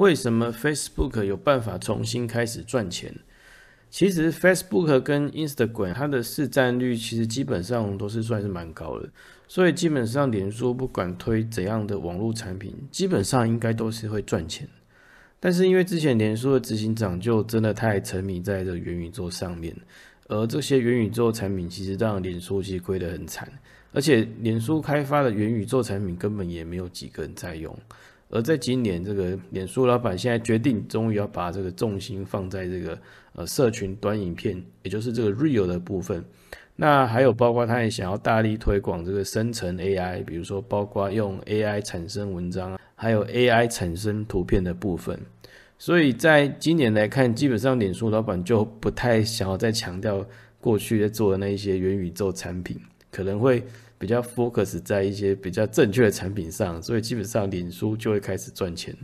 为什么 Facebook 有办法重新开始赚钱？其实 Facebook 跟 Instagram 它的市占率其实基本上都是算是蛮高的，所以基本上脸书不管推怎样的网络产品，基本上应该都是会赚钱。但是因为之前脸书的执行长就真的太沉迷在这个元宇宙上面，而这些元宇宙产品其实让脸书其实亏得很惨，而且脸书开发的元宇宙产品根本也没有几个人在用。而在今年，这个脸书老板现在决定，终于要把这个重心放在这个呃社群短影片，也就是这个 real 的部分。那还有包括他也想要大力推广这个生成 AI，比如说包括用 AI 产生文章，还有 AI 产生图片的部分。所以在今年来看，基本上脸书老板就不太想要再强调过去在做的那一些元宇宙产品，可能会。比较 focus 在一些比较正确的产品上，所以基本上脸书就会开始赚钱。